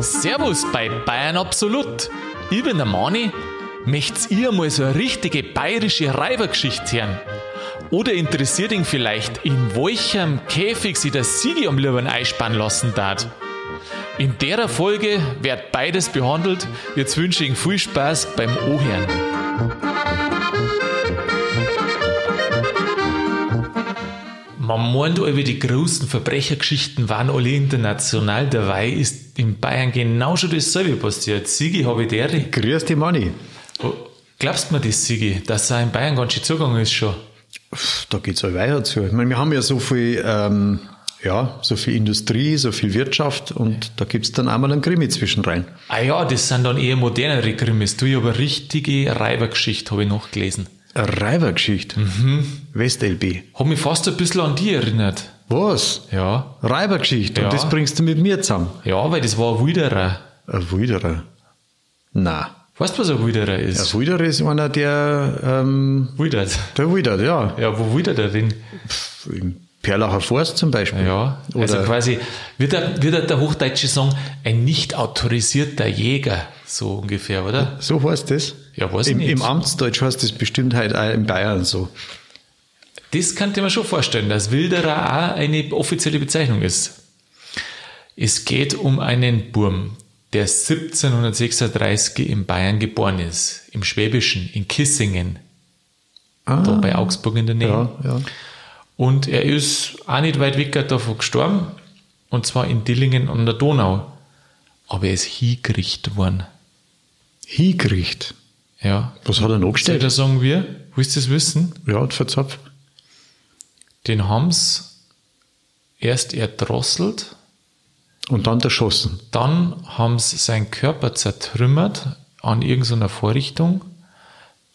Servus bei Bayern Absolut. Ich bin der Mani. Möchtet ihr mal so eine richtige bayerische Reibergeschichte hören? Oder interessiert ihn vielleicht, in welchem Käfig sie der Sigi am lieben einspannen lassen darf? In der Folge wird beides behandelt. Jetzt wünsche ich Ihnen viel Spaß beim Ohren. Man meint, alle die großen Verbrechergeschichten waren alle international. Dabei ist in Bayern genau schon dasselbe passiert. Sigi, habe ich der. Grüß dich, Manni. Oh, glaubst du mir das, Sigi, dass er in Bayern ganz schön zugegangen ist schon? Da geht es halt weiter zu. Ich meine, wir haben ja so viel, ähm, ja, so viel Industrie, so viel Wirtschaft und da gibt es dann einmal einen Krimi zwischen rein. Ah ja, das sind dann eher modernere Krimis. Du, ich habe eine richtige Reibergeschichte, habe ich noch gelesen. Reibergeschichte? Mhm. WestLB. Hat mich fast ein bisschen an die erinnert. Was? Ja. Reibergeschichte. Ja. Und das bringst du mit mir zusammen. Ja, weil das war ein Wilderer. Ein Wilderer. Na. Weißt du, was ein Wilderer Ein ist? Wilderer ist einer, der, ähm, Wildert. der Wilder, ja. Ja, wo wildert er denn? Im Perlacher Forst zum Beispiel. Ja, also Oder- quasi, wird er, wird er der Hochdeutsche sagen, ein nicht autorisierter Jäger, so ungefähr, oder? So heißt das? Ja, weiß Im, nicht. Im Amtsdeutsch heißt das bestimmt halt auch in Bayern so. Das könnte man schon vorstellen, dass Wilderer auch eine offizielle Bezeichnung ist. Es geht um einen Burm, der 1736 in Bayern geboren ist, im Schwäbischen, in Kissingen, Ah, da bei Augsburg in der Nähe. ja, ja. Und er ist auch nicht weit weg davon gestorben, und zwar in Dillingen an der Donau. Aber er ist hingerichtet worden. Hingericht. Ja. Was hat er noch Soll gestellt? das sagen wir? Willst du das wissen? Ja, verzapft. Den haben's erst erdrosselt, Und dann erschossen. dann haben sie seinen Körper zertrümmert an irgendeiner Vorrichtung,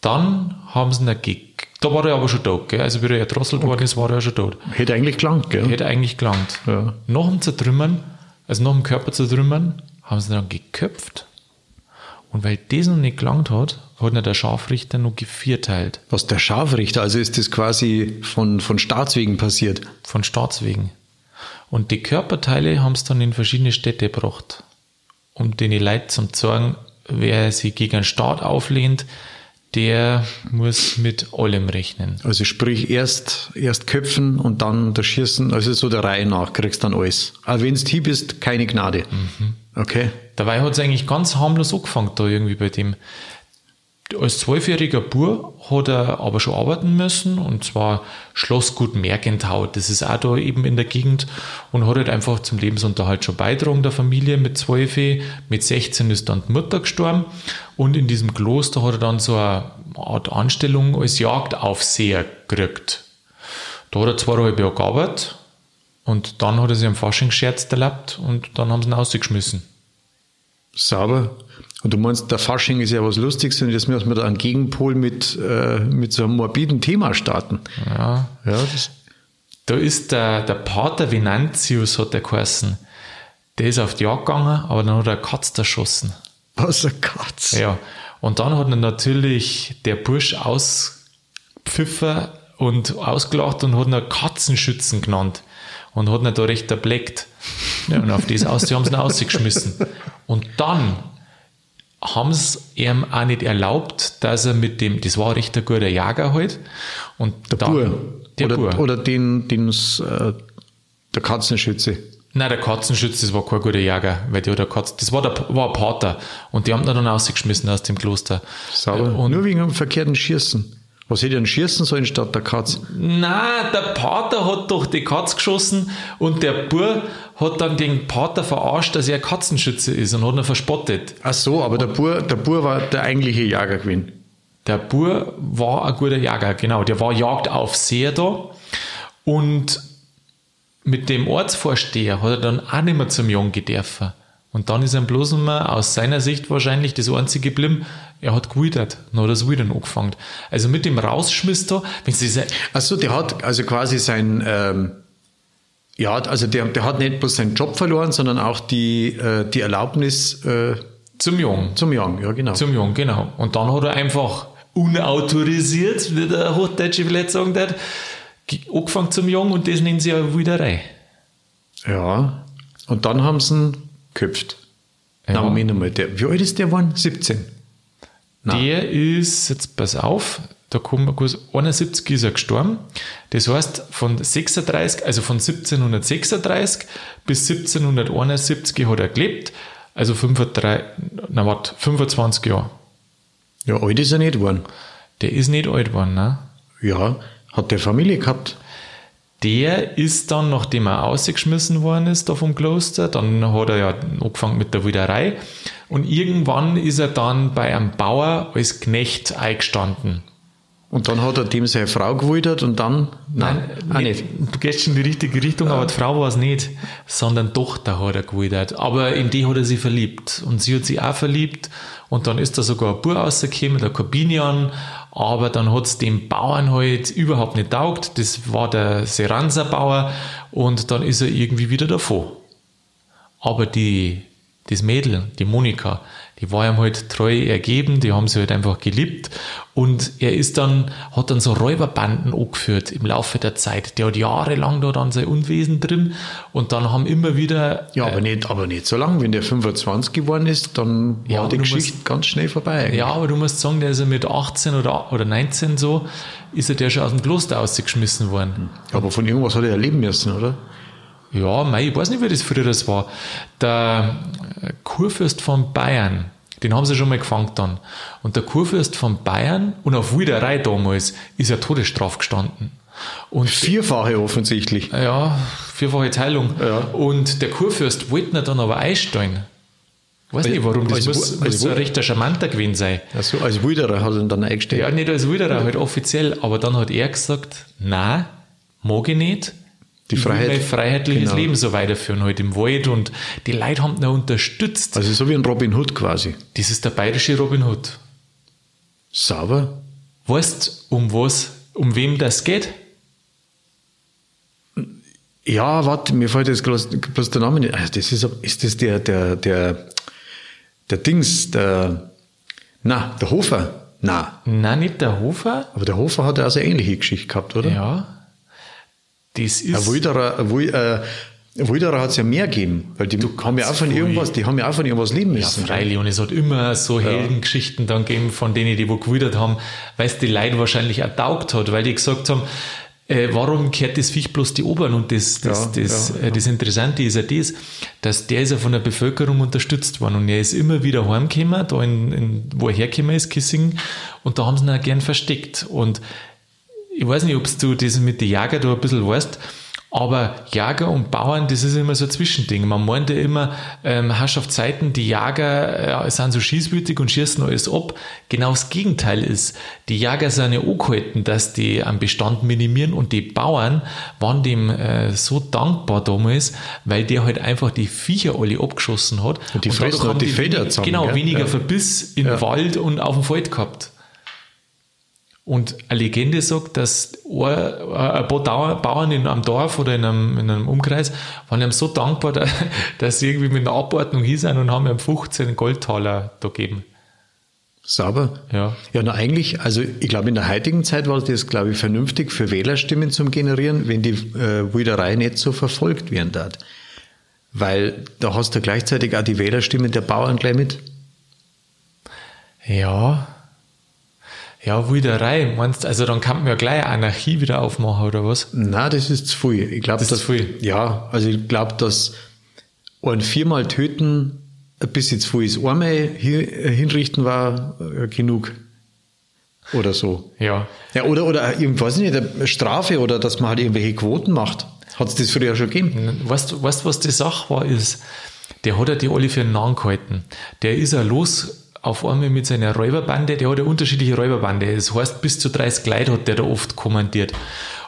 dann haben sie ihn ge da war er aber schon tot, gell? also wie er erdrosselt worden ist, war er schon tot. Hätte eigentlich gelangt, gell? Hätte eigentlich gelangt. Ja. Nach dem Zertrümmern, also nach dem Körper zertrümmern, haben sie ihn dann geköpft. Und weil das noch nicht gelangt hat, hat der Scharfrichter noch gevierteilt. Was der Scharfrichter, also ist das quasi von, von Staatswegen passiert. Von Staatswegen. Und die Körperteile haben es dann in verschiedene Städte gebracht. Um den Leuten zu sagen, wer sich gegen einen Staat auflehnt, der muss mit allem rechnen. Also sprich erst, erst köpfen und dann der Schießen, also so der Reihe nach kriegst dann alles. Aber wenn du hier bist, keine Gnade. Okay. Dabei hat es eigentlich ganz harmlos angefangen da irgendwie bei dem. Als zwölfjähriger Bur hat er aber schon arbeiten müssen und zwar Schlossgut Mergentau, das ist auch da eben in der Gegend und hat halt einfach zum Lebensunterhalt schon beitragen der Familie mit zwölf. Mit 16 ist dann die Mutter gestorben und in diesem Kloster hat er dann so eine Art Anstellung als Jagdaufseher gekriegt. Da hat er zweieinhalb Jahre gearbeitet und dann hat er sich am Faschingsscherz erlaubt und dann haben sie ihn rausgeschmissen. Sauber. Und du meinst, der Fasching ist ja was Lustiges und jetzt müssen wir da einen Gegenpol mit, äh, mit so einem morbiden Thema starten. Ja, Ja, Da ist der, der Pater Venantius, hat der geheißen. Der ist auf die Jagd gegangen, aber dann hat er eine Katze erschossen. was ein Katz. Ja. Und dann hat er natürlich der Bursch auspfiffen und ausgelacht und hat ihn Katzenschützen genannt. Und hat ihn da recht erbleckt. Ja, und auf das aus, die haben sie ihn ausgeschmissen. Und dann haben sie ihm auch nicht erlaubt, dass er mit dem, das war recht ein guter Jager halt. Und Der dann, Bur. Der oder, Bur. oder den, den äh, der Katzenschütze. Nein, der Katzenschütz, das war kein guter Jäger, weil die hat eine Katze, das war, der, war ein Pater und die haben ihn dann rausgeschmissen aus dem Kloster. Sauber. Und Nur wegen einem verkehrten Schießen. Was hätte ich denn schießen sollen statt der Katz? Nein, der Pater hat doch die Katz geschossen und der Bur hat dann den Pater verarscht, dass er Katzenschütze ist und hat ihn verspottet. Ach so, aber der Bur, der Bur war der eigentliche Jäger gewesen. Der Bur war ein guter Jäger, genau. Der war Jagdaufseher da. Und mit dem Ortsvorsteher hat er dann auch nicht mehr zum Jungen gedürfen. Und dann ist ihm bloß immer aus seiner Sicht wahrscheinlich das einzige geblieben, er hat gewidert. Er das Widern angefangen. Also mit dem Rausschmiss da, wenn sie diese, Ach so, der hat also quasi sein, ähm, ja, also der, der hat nicht bloß seinen Job verloren, sondern auch die, äh, die Erlaubnis äh, zum Jungen. zum Jagen, ja genau. Zum Jungen, genau. Und dann hat er einfach unautorisiert, wie der Hochdeutsche vielleicht sagen wird, ge- angefangen zum Jungen und das nennen sie ja Widerei. Ja. Und dann haben sie ihn geköpft. Ja. Na, Moment mal, der, wie alt ist der geworden? 17. Nein. Der ist, jetzt pass auf, da kommen wir kurz, 71 ist er gestorben. Das heißt, von 36, also von 1736 bis 1771 hat er gelebt. Also 35, na warte, 25 Jahre. Ja, alt ist er nicht geworden. Der ist nicht alt geworden, ne? Ja, hat der Familie gehabt. Der ist dann, nachdem er ausgeschmissen worden ist da vom Kloster, dann hat er ja angefangen mit der Wilderei und irgendwann ist er dann bei einem Bauer als Knecht eingestanden. Und dann hat er dem seine Frau gewildert und dann. Nein, auch nicht. Du gehst schon in die richtige Richtung, aber die Frau war es nicht, sondern Tochter hat er gewildert. Aber in die hat er sich verliebt. Und sie hat sich auch verliebt. Und dann ist da sogar ein Bub rausgekommen, der Corbinian. Aber dann hat es dem Bauern halt überhaupt nicht taugt. Das war der Seranser Bauer. Und dann ist er irgendwie wieder davor. Aber die, das Mädel, die Monika, die war ihm halt treu ergeben, die haben sie halt einfach geliebt. Und er ist dann, hat dann so Räuberbanden angeführt im Laufe der Zeit. Der hat jahrelang da dann sein Unwesen drin und dann haben immer wieder. Ja, aber nicht, aber nicht so lang. Wenn der 25 geworden ist, dann Ja, war die Geschichte musst- ganz schnell vorbei. eigentlich. Ja, aber du musst sagen, der ist ja mit 18 oder, oder 19 so, ist er der schon aus dem Kloster ausgeschmissen worden. Aber von irgendwas hat er erleben müssen, oder? Ja, mei, ich weiß nicht, wie das früher das war. Der äh, Kurfürst von Bayern, den haben sie schon mal gefangen dann. Und der Kurfürst von Bayern und auf Wilderei damals ist ja Todesstrafe gestanden. Und Vierfache offensichtlich. ja, vierfache Teilung. Ja. Und der Kurfürst wollte ihn dann aber einstellen. Weiß Als- nicht warum, das als- muss, als- muss so ein rechter Charmanter gewesen sein. Also als Wilderer hat er ihn dann eingestellt. Ja, nicht als Wilderer, halt offiziell, aber dann hat er gesagt, nein, mag ich nicht. Die Freiheit. mein freiheitliches Genau. Leben so weiterführen, halt im Wald und die Leute haben ihn unterstützt. Also so wie ein Robin Hood quasi. Das ist der bayerische Robin Hood. Sauber. Weißt um was, um wem das geht? Ja, warte, mir fällt jetzt bloß, bloß der Name nicht. Ah, Das ist, ist das der, der, der, der Dings, der, na, der Hofer? Na, Nein, nicht der Hofer. aber der Hofer hat ja auch so eine ähnliche Geschichte gehabt, oder? Ja. Das ist. Wilderer, ein Wil- äh, Wilderer hat es ja mehr gegeben, weil die haben ja auch von irgendwas, die haben ja auch von irgendwas leben Ja, müssen. freilich. Und es hat immer so Heldengeschichten dann gegeben, von denen, die wo gewildert haben, weil es die Leute wahrscheinlich auch taugt hat, weil die gesagt haben, äh, warum kehrt das Viech bloß die Obern? Und das, das, Ja, das, ja, äh, das Interessante ist ja das, dass der ist ja von der Bevölkerung unterstützt worden und er ist immer wieder heimgekommen, da in, in, wo er hergekommen ist, Kissing, und da haben sie ihn auch gern versteckt. Und ich weiß nicht, ob du das mit den Jäger da ein bisschen weißt, aber Jäger und Bauern, das ist immer so ein Zwischending. Man meint ja immer, ähm, Herrschaftszeiten, die Jäger äh, sind so schießwütig und schießen alles ab. Genau das Gegenteil ist. Die Jäger sind ja angehalten, dass die am Bestand minimieren und die Bauern waren dem äh, so dankbar damals, weil der halt einfach die Viecher alle abgeschossen hat. Und die fressen dadurch halt die Felder wenig- zusammen, Genau, gell? weniger Ja. Verbiss im Ja. Wald und auf dem Feld gehabt. Und eine Legende sagt, dass ein paar Bauern in einem Dorf oder in einem, in einem Umkreis waren ihm so dankbar, da- dass sie irgendwie mit einer Abordnung hier sind und haben ihm 15 Goldtaler da gegeben. Sauber. Ja. Ja, na eigentlich, also ich glaube, in der heutigen Zeit war das, glaube ich, vernünftig für Wählerstimmen zum Generieren, wenn die äh, Wilderei nicht so verfolgt werden darf. Weil da hast du gleichzeitig auch die Wählerstimmen der Bauern gleich mit. Ja. Ja, Wilderei, meinst also dann kann man ja gleich Anarchie wieder aufmachen, oder was? Na, das ist zu viel. Ich glaube, Das ist zu viel. Ja, also ich glaube, dass ein viermal töten ein bisschen zu viel ist. Einmal hier, hinrichten war äh, genug. Oder so. Ja. Ja, oder, oder irgendwas nicht, eine Strafe oder dass man halt irgendwelche Quoten macht. Hat es das früher schon gegeben? Weißt du, was die Sache war, ist, der hat ja die alle für einen Nahen gehalten. Der ist ja los auf einmal mit seiner Räuberbande, der hat ja unterschiedliche Räuberbande. Das heißt, bis zu 30 Leute hat der da oft kommandiert.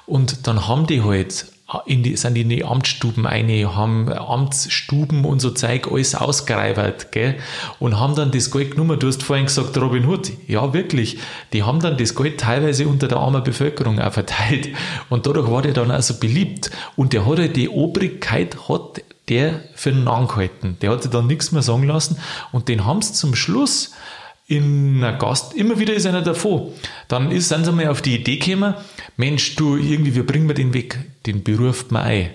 Und dann haben die halt in die, sind in die Amtsstuben eine, haben Amtsstuben und so Zeug alles ausgereibert, gell? Und haben dann das Geld genommen. Du hast vorhin gesagt, Robin Hood. Ja, wirklich. Die haben dann das Geld teilweise unter der armen Bevölkerung auch verteilt. Und dadurch war der dann auch so beliebt. Und der hat halt die Obrigkeit, hat der für einen angehalten. Der hat sich dann nichts mehr sagen lassen. Und den haben sie zum Schluss in einer Gast, immer wieder ist einer davor. Dann ist, sind sie mal auf die Idee gekommen, Mensch, du, irgendwie, wie bringen wir den weg? Den beruft man ein.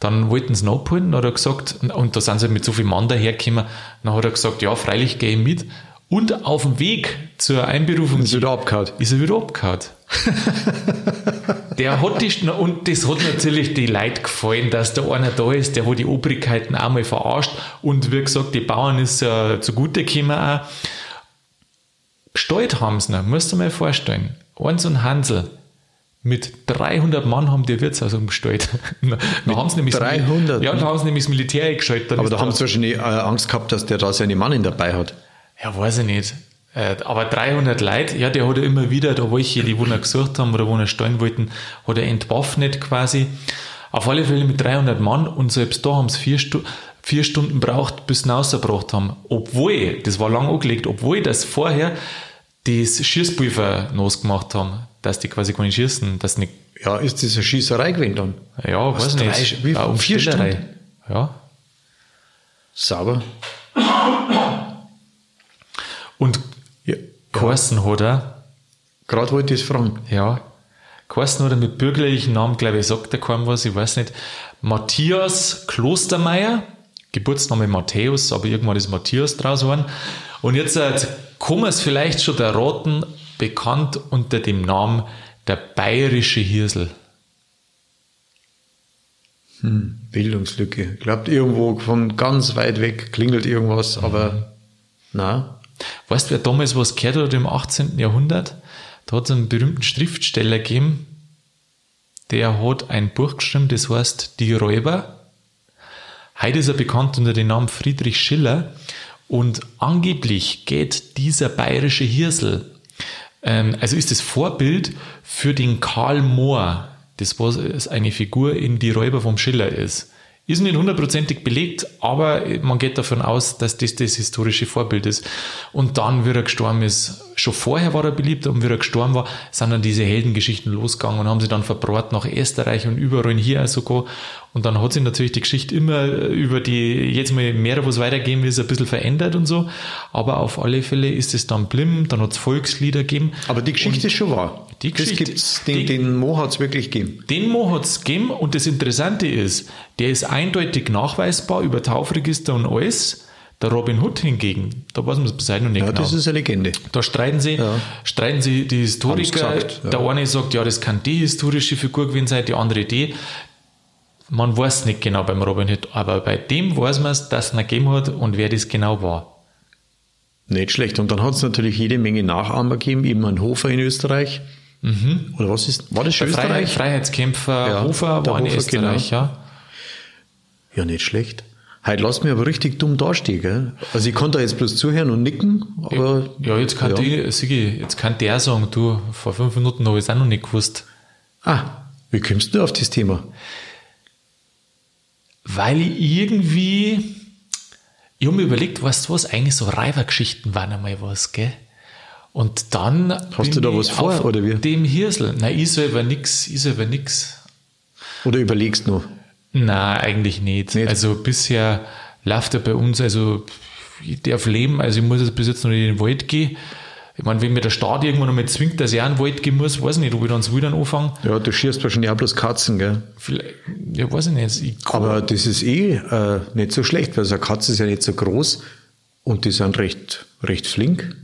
Dann wollten sie ihn abholen, dann hat er gesagt, und da sind sie mit so viel Mann dahergekommen, dann hat er gesagt, ja, freilich gehe ich mit. Und auf dem Weg zur Einberufung Ist wieder abgehauen. ist er wieder abgehauen. der hat die, und das hat natürlich die Leute gefallen, dass da einer da ist, der hat die Obrigkeiten einmal verarscht und wie gesagt, die Bauern ist ja zugute gekommen auch. Gestalt haben sie noch, musst du mal vorstellen. Eins und Hansel. Mit 300 Mann haben die Wirtshaus umgestellt. da haben sie nämlich das- 300? Ja, da haben sie nämlich das Militär eingeschaltet. Aber da haben sie wahrscheinlich äh, Angst gehabt, dass der da seine Mannin dabei hat. Ja, weiß ich nicht. Äh, Aber 300 Leute, ja, der hat er immer wieder, da welche, die wo ihn gesucht haben oder wo ihn steuern wollten, hat er entwaffnet quasi. Auf alle Fälle mit 300 Mann und selbst da haben sie vier, Stu vier Stunden braucht, bis sie rausgebracht haben. Obwohl, das war lang angelegt, obwohl das vorher das Schießpulver gemacht haben, dass die quasi gar nicht schießen, dass nicht, Ja, ist das eine Schießerei gewesen dann? ja, Was, weiß drei- nicht. wie- Ja, vier Umstellerei. Stunden? Ja. Sauber. Und Ja. Carsten hat er, Gerade wollte ich es fragen. Ja. Carsten oder mit bürgerlichen Namen, glaube ich, sagt er kaum was, ich weiß nicht. Matthias Klostermeier, Geburtsname Matthäus, aber irgendwann ist Matthias draus geworden. Und jetzt äh, kann man es vielleicht schon erraten, bekannt unter dem Namen der bayerische Hirsel. Bildungslücke. Ich glaube, irgendwo von ganz weit weg klingelt irgendwas, Mhm. aber na. Weißt du, wer damals was gehört hat im 18. Jahrhundert? Da hat es einen berühmten Schriftsteller gegeben, der hat ein Buch geschrieben, das heißt Die Räuber. Heute ist er bekannt unter dem Namen Friedrich Schiller und angeblich geht dieser bayerische Hirsel, ähm, also ist das Vorbild für den Karl Mohr, das was eine Figur in Die Räuber vom Schiller ist. Ist nicht hundertprozentig belegt, aber man geht davon aus, dass das das historische Vorbild ist. Und dann, wie er gestorben ist, schon vorher war er beliebt und wie er gestorben war, sind dann diese Heldengeschichten losgegangen und haben sie dann verbrat nach Österreich und überall hier sogar. Und dann hat sich natürlich die Geschichte immer über die, jetzt mal mehr, wo es weitergehen ist, ein bisschen verändert und so. Aber auf alle Fälle ist es dann blimm, dann hat es Volkslieder gegeben. Aber die Geschichte ist schon wahr. Die das Geschichte- gibt's, den, die- den Mo hat es wirklich gegeben. Den Mo hat es gegeben und das Interessante ist, der ist eindeutig nachweisbar über Taufregister und alles. Der Robin Hood hingegen, da weiß man es bis heute noch nicht Ja, genau. das ist eine Legende. Da streiten sie, streiten sie die Historiker. Gesagt, ja. Der eine sagt, ja, das kann die historische Figur gewesen sein, die andere die. Man weiß nicht genau beim Robin Hood, aber bei dem weiß man es, dass es ihn gegeben hat und wer das genau war. Nicht schlecht. Und dann hat es natürlich jede Menge Nachahmer gegeben, eben ein Hofer in Österreich. Oder was ist, war das schon Österreich? Freiheitskämpfer Ja, Hofer war in Hofer, Österreich, genau. ja. Ja, nicht schlecht. Heute lasst mich aber richtig dumm dastehen, gell? Also ich konnte da jetzt bloß zuhören und nicken, aber. Ja, jetzt kann, ja. Die, Sigi, jetzt kann der sagen, du, vor fünf Minuten habe ich es auch noch nicht gewusst. Ah, wie kommst du auf das Thema? Weil ich irgendwie, ich habe mir überlegt, weißt du was, eigentlich so Reibergeschichten waren einmal was, gell? Und dann. Hast du da was vor, oder wie? Dem Hirsel. Nein, ich selber nix, ich selber nix. Oder überlegst noch? Nein, eigentlich nicht. Nicht? Also bisher läuft er bei uns, also ich darf leben, also ich muss jetzt bis jetzt noch nicht in den Wald gehen. Ich meine, wenn mir der Staat irgendwann noch mal zwingt, dass ich auch in den Wald gehen muss, weiß ich nicht, ob ich dann das Wildern anfange. Ja, du schierst wahrscheinlich auch bloß Katzen, gell? Vielleicht, ja, weiß ich nicht. Ich, Aber das ist eh äh, nicht so schlecht, weil so eine Katze ist ja nicht so groß und die sind recht, recht flink.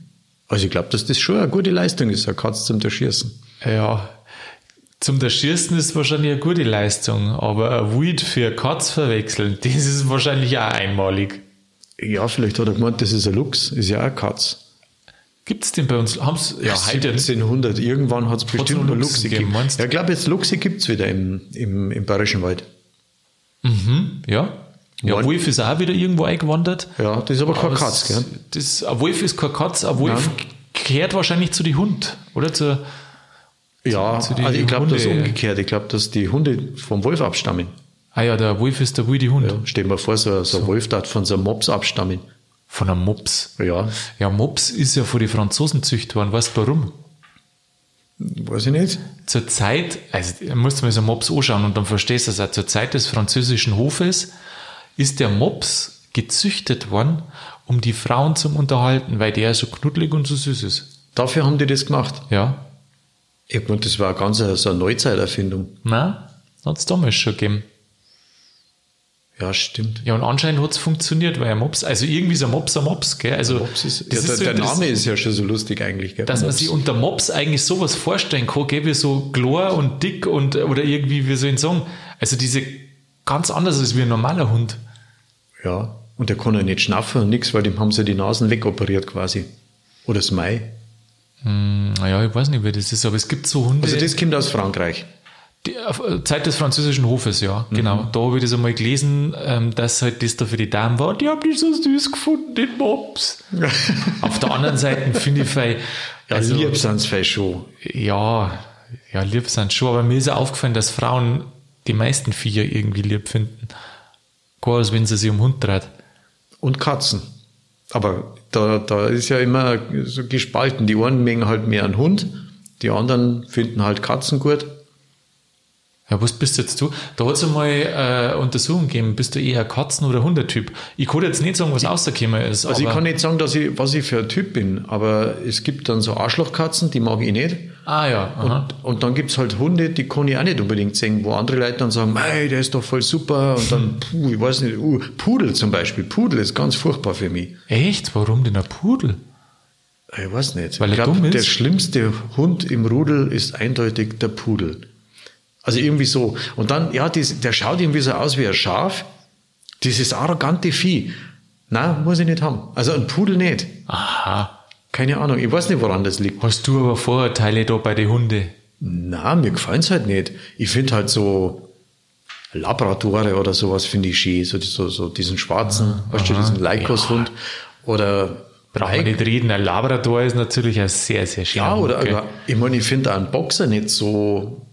Also ich glaube, dass das schon eine gute Leistung ist, eine Katze zum Erschießen. Ja, zum Erschießen ist wahrscheinlich eine gute Leistung, aber ein Wild für eine Katz verwechseln, das ist wahrscheinlich auch einmalig. Ja, vielleicht hat er gemeint, das ist ein Luchs, ist ja auch eine Katze. Gibt es den bei uns? Haben's, ja, heute. 1700, irgendwann hat es bestimmt noch Luchse gegeben, meinst? Ja, ich glaube, jetzt Luchse gibt es wieder im, im, im Bayerischen Wald. Ja. Ja, Wollen- Wolf ist auch wieder irgendwo eingewandert. Ja, das ist aber keine Katze, es- gell? Das, ein Wolf ist kein Katz, ein Wolf gehört wahrscheinlich zu den Hund, oder? Zu, Ja, den also ich glaube, das ist umgekehrt. Ich glaube, dass die Hunde vom Wolf abstammen. ah ja, der Wolf ist der wilde Hund. Ja, stell dir mal vor, so, so ein Wolf darf von so einem Mops abstammen. Von einem Mops. Ja, Ja, Mops ist ja von den Franzosen züchtet worden. Weißt du warum? weiß ich nicht. Zur Zeit, also musst du mal so einen Mops anschauen und dann verstehst du es auch, zur Zeit des französischen Hofes ist der Mops gezüchtet worden, um die Frauen zu unterhalten, weil der so knuddelig und so süß ist. Dafür haben die das gemacht. Ja, Ich meine, das war ganz eine, so eine Neuzeiterfindung. na, hat es damals schon gegeben. Ja, stimmt. Ja, und anscheinend hat es funktioniert, weil ein Mops, also irgendwie ist ein Mops ein Mops, gell? Also, Mops ist, das ja, ist der, so der Name ist ja schon so lustig eigentlich, gell? dass man Mops. sich unter Mops eigentlich sowas vorstellen kann, gell, wie so klar und dick und, oder irgendwie, wie soll ich sagen, also diese ganz anders als wie ein normaler Hund. Ja, und der kann ja nicht schnaffen und nichts, weil dem haben sie die Nasen wegoperiert quasi. Oder das Mai. Naja, ich weiß nicht, wie das ist, aber es gibt so Hunde. Also das kommt aus Frankreich. Die äh, Zeit des französischen Hofes, ja, genau. Da habe ich das einmal gelesen, ähm, dass halt das da für die Damen war. Die haben die so süß gefunden, den Mops. Auf der anderen Seite finde ich, Ja, also, lieb sind's vielleicht schon. ja, ja, lieb sind schon, aber mir ist aufgefallen, dass Frauen die meisten Viecher irgendwie lieb finden. Gar als wenn sie sich um Hund dreht. Und Katzen. Aber da, da ist ja immer so gespalten. Die einen mengen halt mehr einen Hund, die anderen finden halt Katzen gut. Ja, was bist jetzt du? Da hat es einmal äh, Untersuchungen gegeben, bist du eher Katzen- oder Hundetyp? Ich kann jetzt nicht sagen, was rausgekommen ist. Also ich kann nicht sagen, dass ich, was ich für ein Typ bin, aber es gibt dann so Arschlochkatzen, die mag ich nicht. ah ja, aha. Und dann gibt's halt Hunde, die kann ich auch nicht unbedingt sehen, wo andere Leute dann sagen, mei, der ist doch voll super. Und dann, puh, ich weiß nicht, uh, Pudel zum Beispiel. Pudel ist ganz furchtbar für mich. Echt? Warum denn ein Pudel? Ich weiß nicht. Weil ich glaub, dumm ist? der schlimmste Hund im Rudel ist eindeutig der Pudel. Also irgendwie so. Und dann, ja, dies, der schaut irgendwie so aus wie ein Schaf. Dieses arrogante Vieh. Na, muss ich nicht haben. Also ein Pudel nicht. Aha. Keine Ahnung. Ich weiß nicht, woran das liegt. Hast du aber Vorurteile da bei den Hunden? Na, mir gefallen's halt nicht. Ich finde halt so Labradore oder sowas finde ich schön. So, so, so diesen schwarzen, weißt du, diesen Leikos-Hund. Oder Brauchen wir nicht reden. Ein Labrador ist natürlich ein sehr, sehr schöner Ja, oder aber ich meine, ich finde einen Boxer nicht so,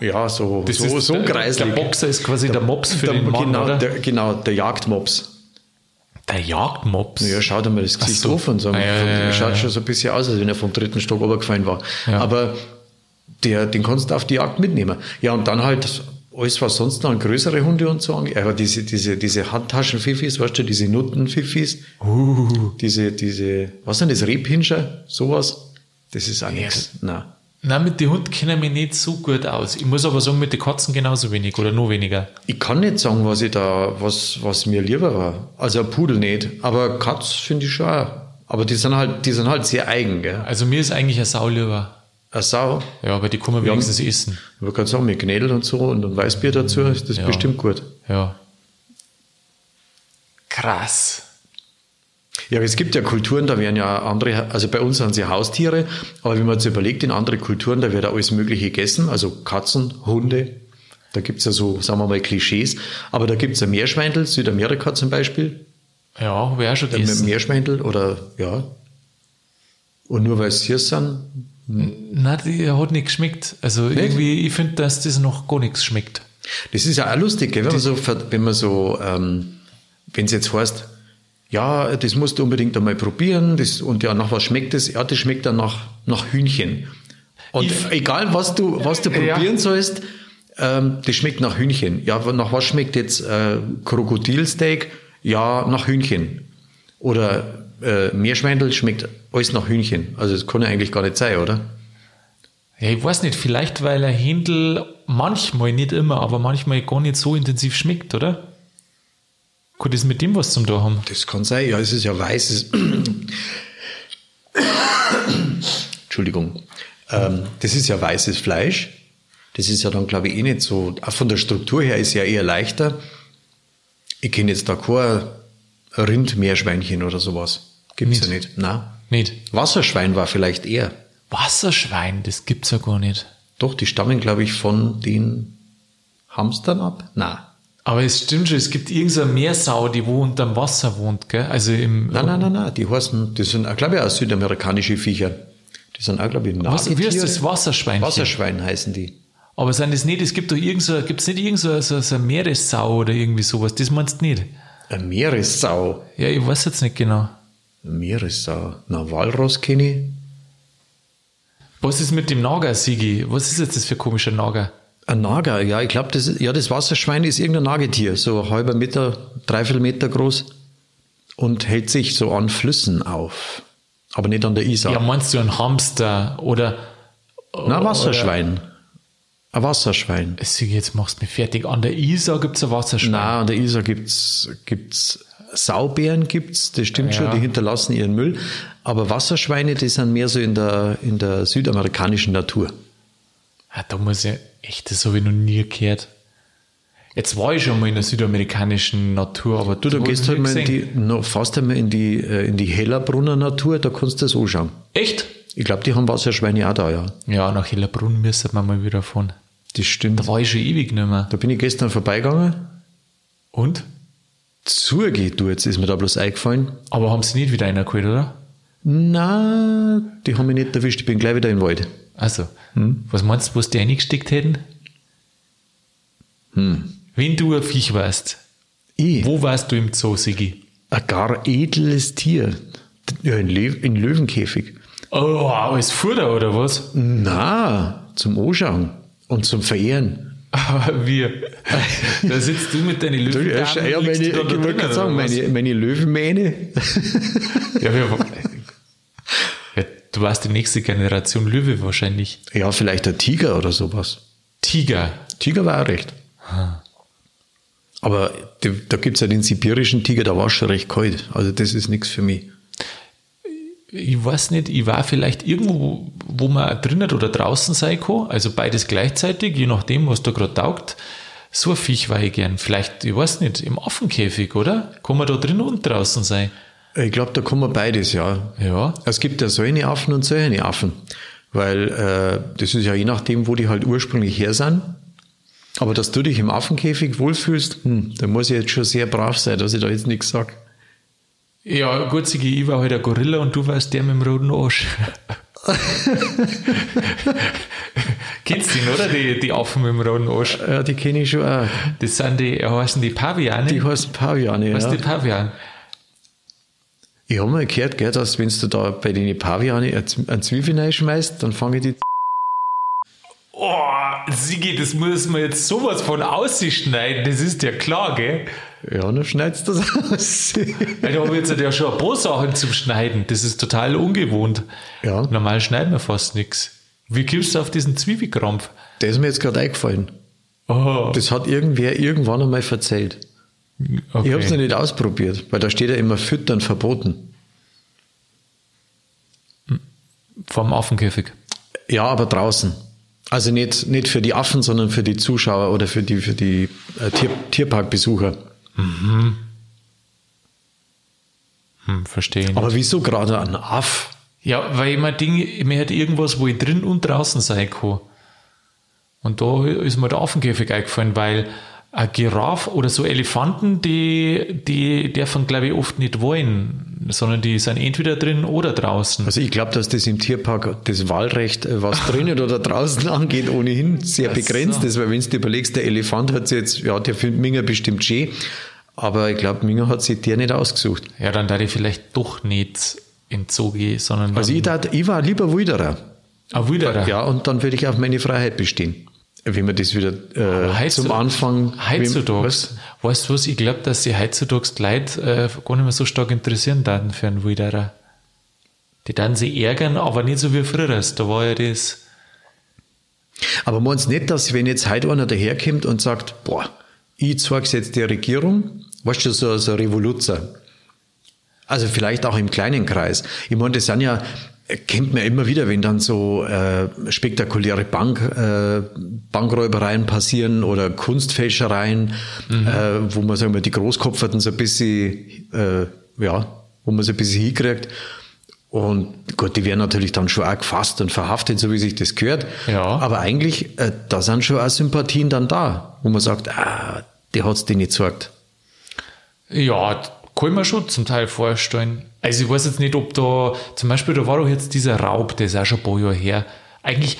ja, so, Das so, ist so der- greislich. der Boxer ist quasi der Mops für den Mann, genau, oder? Der, genau, der Jagdmops. Der Jagdmops. Ja, schaut einmal das Gesicht so. auf und sagen, Ah, ja, ja, ja, er schaut ja. schon so ein bisschen aus, als wenn er vom dritten Stock runtergefallen war. Ja. Aber der, den kannst du auf die Jagd mitnehmen. Ja, und dann halt alles, was sonst noch an größere Hunde und so angeht. Aber diese, diese, diese Handtaschen-Fifis, weißt du, diese Nutten-Fifis, Uh. diese, diese, was sind das, Rebhinscher, sowas, das ist auch nichts. Nein. Nein, mit den Hunden kenne ich mich nicht so gut aus. Ich muss aber sagen, mit den Katzen genauso wenig oder nur weniger. Ich kann nicht sagen, was ich da, was, was mir lieber war. Also ein Pudel nicht, aber Katz finde ich schon auch. Aber die sind halt, die sind halt sehr eigen, gell. Also mir ist eigentlich ein Sau lieber. Eine Sau. Ja, aber die kann man wenigstens essen. Man kann sagen, mit Gnädel und so und ein Weißbier dazu, ist das Ja. bestimmt gut. Ja. Krass. Ja, es gibt ja Kulturen, da werden ja andere, also bei uns sind sie Haustiere, aber wenn man jetzt überlegt, in andere Kulturen, da wird ja alles Mögliche gegessen, also Katzen, Hunde, da gibt's ja so, sagen wir mal, Klischees, aber da gibt's ja Meerschweindel, Südamerika zum Beispiel, Ja, auch schon gegessen. Meerschweindel oder, ja. Und nur weil es hier sind, Nein, die hat nicht geschmeckt. Also irgendwie, ich finde, dass das noch gar nichts schmeckt. Das ist ja auch lustig, gell? wenn man so, wenn man so, ähm, wenn es jetzt heißt, ja, das musst du unbedingt einmal probieren, das, und ja, nach was schmeckt das? Ja, das schmeckt dann nach, nach Hühnchen. Und Ich- egal, was du, was du Ja. probieren sollst, ähm, das schmeckt nach Hühnchen. Ja, nach was schmeckt jetzt äh, Krokodilsteak? Ja, nach Hühnchen. Oder äh, Meerschweindel schmeckt alles nach Hühnchen. Also das kann ja eigentlich gar nicht sein, oder? Ja, ich weiß nicht, vielleicht weil ein Händel manchmal, nicht immer, aber manchmal gar nicht so intensiv schmeckt, oder? Kann das mit dem was zum tun haben? Das kann sein, ja, es ist ja weißes. Entschuldigung. Ähm, das ist ja weißes Fleisch. Das ist ja dann, glaube ich, eh nicht so. Auch von der Struktur her ist ja eher leichter. Ich kenne jetzt da kein Rindmeerschweinchen oder sowas. Gibt's ja nicht. Na. Nicht. Wasserschwein war vielleicht eher. Wasserschwein, das gibt's ja gar nicht. Doch, die stammen, glaube ich, von den Hamstern ab. Na. Aber es stimmt schon, es gibt irgendeine Meersau, die wo unterm Wasser wohnt, gell? Also im. Nein, nein, nein, nein. Die heißen, die sind, glaube ich, auch südamerikanische Viecher. Die sind auch, glaube ich, Was, wie heißt das Wasserschwein? Wasserschwein heißen die. Aber sind das nicht, es gibt doch irgend so, gibt's nicht irgend so, so, so eine Meeressau oder irgendwie sowas? Das meinst du nicht? Eine Meeressau. Ja, ich weiß jetzt nicht genau. Eine Meeressau. Na, Walross kenne ich. Was ist mit dem Nager, Sigi? Was ist jetzt das für ein komischer Nager? Ein Nager, ja, ich glaube, das, ja, das Wasserschwein ist irgendein Nagetier, so ein halber Meter, dreiviertel Meter groß und hält sich so an Flüssen auf. Aber nicht an der Isar. Ja, meinst du ein Hamster oder. Na, Wasserschwein. Ein Wasserschwein. Sie, Jetzt machst du mich fertig. An der Isar gibt es ein Wasserschwein. Na, an der Isar gibt's gibt's Saubären gibt's, das stimmt Ja. schon, die hinterlassen ihren Müll. Aber Wasserschweine, die sind mehr so in der, in der südamerikanischen Natur. Ah, da muss ich, echt, das habe ich noch nie gehört. Jetzt war ich schon mal in der südamerikanischen Natur, aber Du, da gehst halt mal in die, noch fast einmal in die, äh, in die Hellerbrunner Natur, da kannst du das anschauen. Echt? Ich glaube, die haben Wasserschweine auch da, ja. Ja, nach Hellerbrunn müssen wir mal wieder fahren. Das stimmt. Da war ich schon ewig nicht mehr. Da bin ich gestern vorbeigegangen. Und? Zugeht du, jetzt ist mir da bloß eingefallen. Aber haben sie nicht wieder einer geholt, oder? Na, die haben mich nicht erwischt, ich bin gleich wieder im Wald. Also, Hm? was meinst du, was die eingesteckt hätten? Hm. Wenn du ein Viech warst, Ich, wo warst du im Zoo, Sigi? ein gar edles Tier. Ja, in, Lö in Löwenkäfig. Oh, als Futter oder was? Na, zum Anschauen und zum Verehren. Aber wir. Da sitzt du mit deinen Löwen. ja, meine, ich wollte gerade sagen, meine, meine Löwenmähne. Ja, wir, du warst die nächste Generation Löwe wahrscheinlich. Ja, vielleicht ein Tiger oder sowas. Tiger. Tiger war auch recht. Aber die, da gibt's ja den sibirischen Tiger, da war schon recht kalt. Also das ist nichts für mich. Ich weiß nicht, ich war vielleicht irgendwo, wo man drinnen oder draußen sein kann, also beides gleichzeitig, je nachdem, was da gerade taugt. So ein Viech war ich gern. Vielleicht, ich weiß nicht, im Affenkäfig, oder? Kann man da drinnen und draußen sein? Ich glaube, da man beides, ja. Ja. Es gibt ja solche Affen und solche Affen. Weil äh, das ist ja je nachdem, wo die halt ursprünglich her sind. Aber dass du dich im Affenkäfig wohlfühlst, hm, da muss ich jetzt schon sehr brav sein, dass ich da jetzt nichts sag. Ja, gut, Sigi, ich war halt ein Gorilla und du warst der mit dem roten Arsch. Kennst du ihn, oder? Die, die Affen mit dem roten Arsch. Ja, die kenne ich schon auch. Das sind die, heißen die Paviane. Die heißen Paviane, Was ja. ist die Pavian? Ich habe mal gehört, gell, dass wenn du da bei den Paviane einen Zwiebel reinschmeißt, dann fange ich die Oh, Sigi, das muss man jetzt sowas von ausschneiden. Das ist ja klar, gell? Ja, dann schneidest du das aus. Weil da habe ich jetzt ja schon ein paar Sachen zum Schneiden. Das ist total ungewohnt. Ja. Normal schneiden wir fast nichts. Wie kommst du auf diesen Zwiebelkrampf? Das ist mir jetzt gerade eingefallen. Oh, Das hat irgendwer irgendwann einmal erzählt. Okay. Ich habe es noch nicht ausprobiert, weil da steht ja immer Füttern verboten. Vom Affenkäfig. Ja, aber draußen. Also nicht, nicht für die Affen, sondern für die Zuschauer oder für die, für die äh, Tier, Tierparkbesucher. Hm, verstehe. Aber wieso gerade ein Aff? Ja, weil ich Dinge, ich mir hätte irgendwas, wo ich drin und draußen sein kann. Und da ist mir der Affenkäfig eingefallen, weil ein Giraffe oder so Elefanten, die, die dürfen, glaube ich, oft nicht wollen, sondern die sind entweder drin oder draußen. Also ich glaube, dass das im Tierpark das Wahlrecht, äh, was drinnen oder draußen angeht, ohnehin sehr begrenzt so. ist, weil wenn du dir überlegst, der Elefant hat sich jetzt, ja, der findet Minger bestimmt schön, aber ich glaube, Minger hat sich der nicht ausgesucht. Ja, dann da ich vielleicht doch nicht in Zoo gehen, sondern Also ich, tat, ich war lieber Wilderer. ah, wieder. Ja, und dann würde ich auf meine Freiheit bestehen. Wenn man das wieder äh, heutzu- zum Anfang... Heutzutage, Was? weißt du was, ich glaube, dass sie heutzutage die Leute äh, gar nicht mehr so stark interessieren daten für einen Wilderer. Die dann sie ärgern, aber nicht so wie früher. Da war ja das, Aber meinst nicht, dass wenn jetzt heute einer daherkommt und sagt, boah, ich zeig's jetzt der Regierung, weißt du, so, so Revoluzer. Also vielleicht auch im kleinen Kreis. Ich meine, das sind ja, kennt man immer wieder, wenn dann so äh, spektakuläre Bank, äh, Bankräubereien passieren oder Kunstfälschereien, äh, wo man sagen wir die Großkopferten so ein bisschen, äh, ja, wo man so ein bisschen hinkriegt. Und gut, die werden natürlich dann schon auch gefasst und verhaftet, so wie sich das gehört. Ja. Aber eigentlich, äh, da sind schon auch Sympathien dann da, wo man sagt, ah, die hat's dir nicht gesagt. ja, kann ich schon zum Teil vorstellen. Also ich weiß jetzt nicht, ob da, zum Beispiel, da war doch jetzt dieser Raub, der ist auch schon ein paar Jahre her. Eigentlich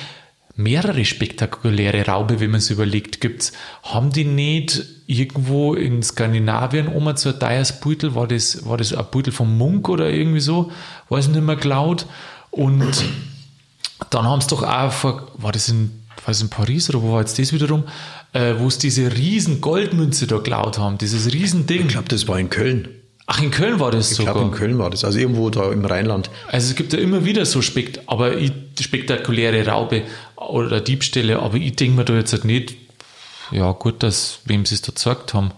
mehrere spektakuläre Raube, wenn man es überlegt, gibt's. Haben die nicht irgendwo in Skandinavien um zu ein teures Beutel, war das, war das ein Beutel vom Munk oder irgendwie so, weiß nicht mehr geklaut. Und dann haben sie doch auch vor, war das in, das in Paris oder wo war jetzt das wiederum, äh, wo es diese riesen Goldmünze da geklaut haben, dieses riesen Ding. Ich glaube, das war in Köln. Ach, in Köln war das Ich sogar. glaube, in Köln war das, also irgendwo da im Rheinland. Also es gibt ja immer wieder so spekt aber ich, spektakuläre Raube oder Diebstähle, aber ich denke mir da jetzt halt nicht, ja gut, dass wem sie es da gezeigt haben.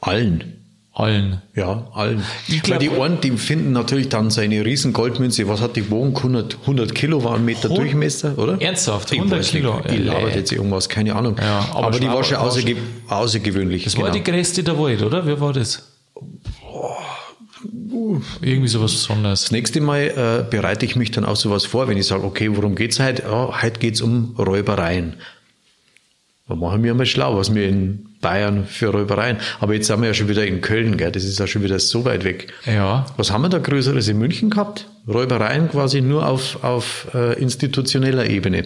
Allen. Allen. Ja, allen. Ich glaub- Weil die einen, die finden natürlich dann seine riesen Goldmünze, was hat die gewogen? 100, 100 Kilo war ein Meter Hund- Durchmesser, oder? Ernsthaft? Ich 100 weiß Kilo? Nicht. Ich labert jetzt irgendwas, keine Ahnung. Ja, aber aber, die war schon außerge außergewöhnlich. Das war die größte der Welt, oder? Wie war das? Irgendwie sowas Besonderes. Das nächste Mal äh, bereite ich mich dann auf sowas vor, wenn ich sage, okay, worum geht's heute? Ja, heute geht's um Räubereien. Da machen wir mal schlau, was wir in Bayern für Räubereien. Aber jetzt sind wir ja schon wieder in Köln, gell? das ist ja schon wieder so weit weg. Ja. Was haben wir da Größeres in München gehabt? Räubereien quasi nur auf, auf äh, institutioneller Ebene.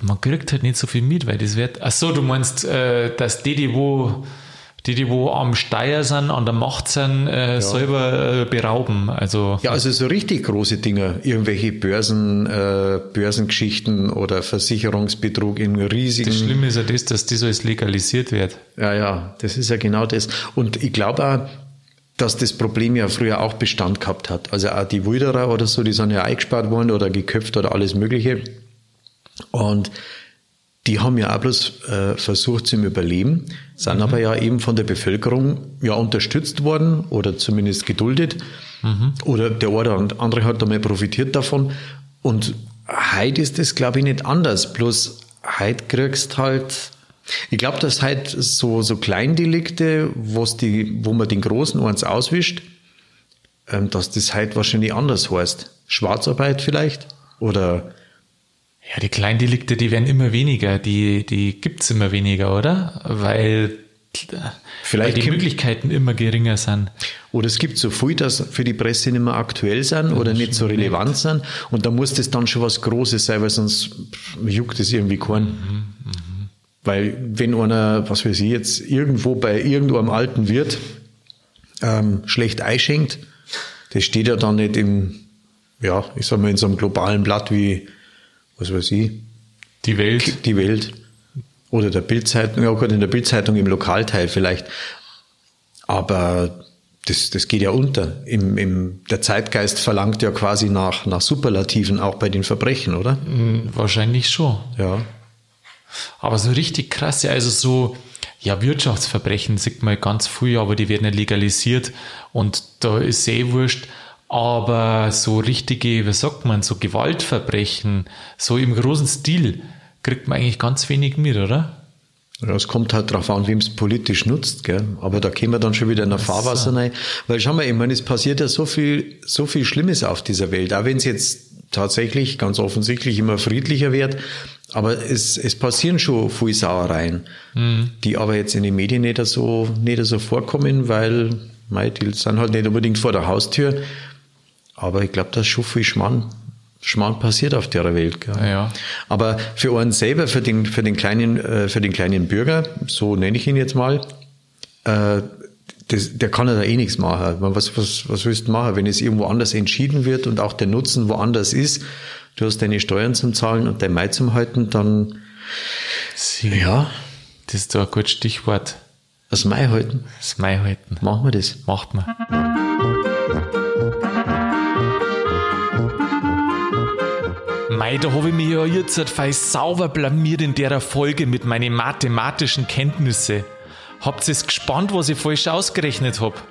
Man kriegt halt nicht so viel mit, weil das wird. Ach so, du meinst, äh, dass die, die die, wo am Steier sind, an der Macht sind, äh, selber äh, berauben. Also Ja, also so richtig große Dinger, irgendwelche Börsen, äh, Börsengeschichten oder Versicherungsbetrug in riesigen das Schlimme ist ja das, dass das alles legalisiert wird. Ja, ja, das ist ja genau das. Und ich glaube auch, dass das Problem ja früher auch Bestand gehabt hat. Also auch die Wilderer oder so, die sind ja eingespart worden oder geköpft oder alles Mögliche. Und die haben ja auch bloß äh, versucht zum Überleben, sind aber ja eben von der Bevölkerung ja unterstützt worden oder zumindest geduldet. Oder der eine oder andere hat einmal profitiert davon. Und heute ist das, glaube ich, nicht anders. Bloß heute kriegst halt, ich glaube, dass halt so, so Kleindelikte, was die, wo man den Großen eins auswischt, ähm, dass das halt wahrscheinlich anders heißt. Schwarzarbeit vielleicht? Oder Ja, die Kleindelikte, die werden immer weniger, die, die gibt's immer weniger, oder? Weil, Vielleicht weil die gibt- Möglichkeiten immer geringer sind. Oder es gibt so viel, dass für die Presse nicht mehr aktuell sind oder nicht so relevant sind. Und da muss das dann schon was Großes sein, weil sonst juckt es irgendwie keinen. Weil wenn einer, was weiß ich jetzt, irgendwo bei irgendeinem alten Wirt ähm, schlecht einschenkt, das steht ja dann nicht im, ja, ich sag mal, in so einem globalen Blatt wie, was weiß ich, Die Welt. die Welt oder der Bildzeitung, ja gut, in der Bildzeitung im Lokalteil vielleicht. Aber das, das geht ja unter. Im, im, der Zeitgeist verlangt ja quasi nach, nach Superlativen auch bei den Verbrechen, oder? Hm, Wahrscheinlich schon. Ja. Aber so richtig krasse, also so, ja, Wirtschaftsverbrechen sieht man ganz früh, aber die werden nicht legalisiert und da ist eh wurscht. Aber so richtige, wie sagt man, so Gewaltverbrechen, so im großen Stil, kriegt man eigentlich ganz wenig mit, oder? Ja, es kommt halt drauf an, wem es politisch nutzt, gell? Aber da kämen wir dann schon wieder in der Fahrwasser rein. Weil schau mal, ich meine, es passiert ja so viel, so viel Schlimmes auf dieser Welt. Auch wenn es jetzt tatsächlich ganz offensichtlich immer friedlicher wird. Aber es, es passieren schon viel Sauereien, die aber jetzt in den Medien nicht so, nicht so vorkommen, weil, mei, die sind halt nicht unbedingt vor der Haustür. Aber ich glaube, da ist schon viel Schmarrn, Schmarrn passiert auf der Welt. Gell? Ja. Aber für einen selber, für den, für den kleinen, äh, für den kleinen Bürger, so nenne ich ihn jetzt mal, äh, das, der kann ja da eh nichts machen. Was, was, was willst du machen, wenn es irgendwo anders entschieden wird und auch der Nutzen woanders ist? Du hast deine Steuern zum Zahlen und dein Mai zum Halten, dann, Sie, ja, Das ist doch ein gutes Stichwort. das Mai halten. Das Mai halten. Machen wir das. Macht man. Mei, da habe ich mich ja jetzt fei sauber blamiert in der Folge mit meinen mathematischen Kenntnisse. Habt ihr es gespannt, was ich falsch ausgerechnet hab?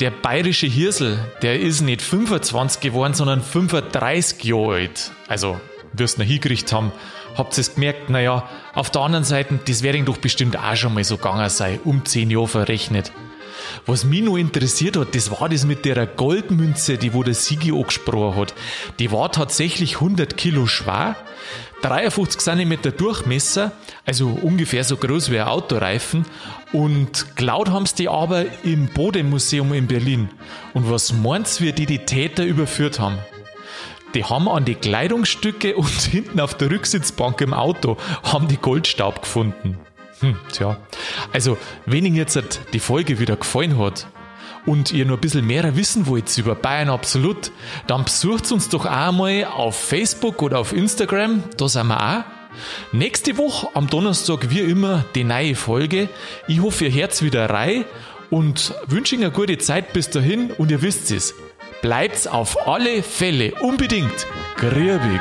Der bayerische Hirsel, der ist nicht 25 geworden, sondern 35 Jahre alt. Also, wirst noch hingekriegt haben. Habt ihr es gemerkt? Naja, auf der anderen Seite, das wäre doch bestimmt auch schon mal so gegangen sein, um 10 Jahre verrechnet. Was mich noch interessiert hat, das war das mit der Goldmünze, die wo der Sigi angesprochen hat. Die war tatsächlich 100 Kilo schwer, 53 cm Durchmesser, also ungefähr so groß wie ein Autoreifen. Und klaut haben sie die aber im Bodemuseum in Berlin. Und was meinst wie die die Täter überführt haben? Die haben an die Kleidungsstücke und hinten auf der Rücksitzbank im Auto haben die Goldstaub gefunden. Hm, tja. Also, wenn Ihnen jetzt die Folge wieder gefallen hat und ihr noch ein bisschen mehr wissen wollt über Bayern Absolut, dann besucht uns doch einmal auf Facebook oder auf Instagram, da sind wir auch. Nächste Woche am Donnerstag wie immer die neue Folge. Ich hoffe, ihr hört wieder rein und wünsche Ihnen eine gute Zeit bis dahin und ihr wisst es. Bleibt's auf alle Fälle unbedingt grübig.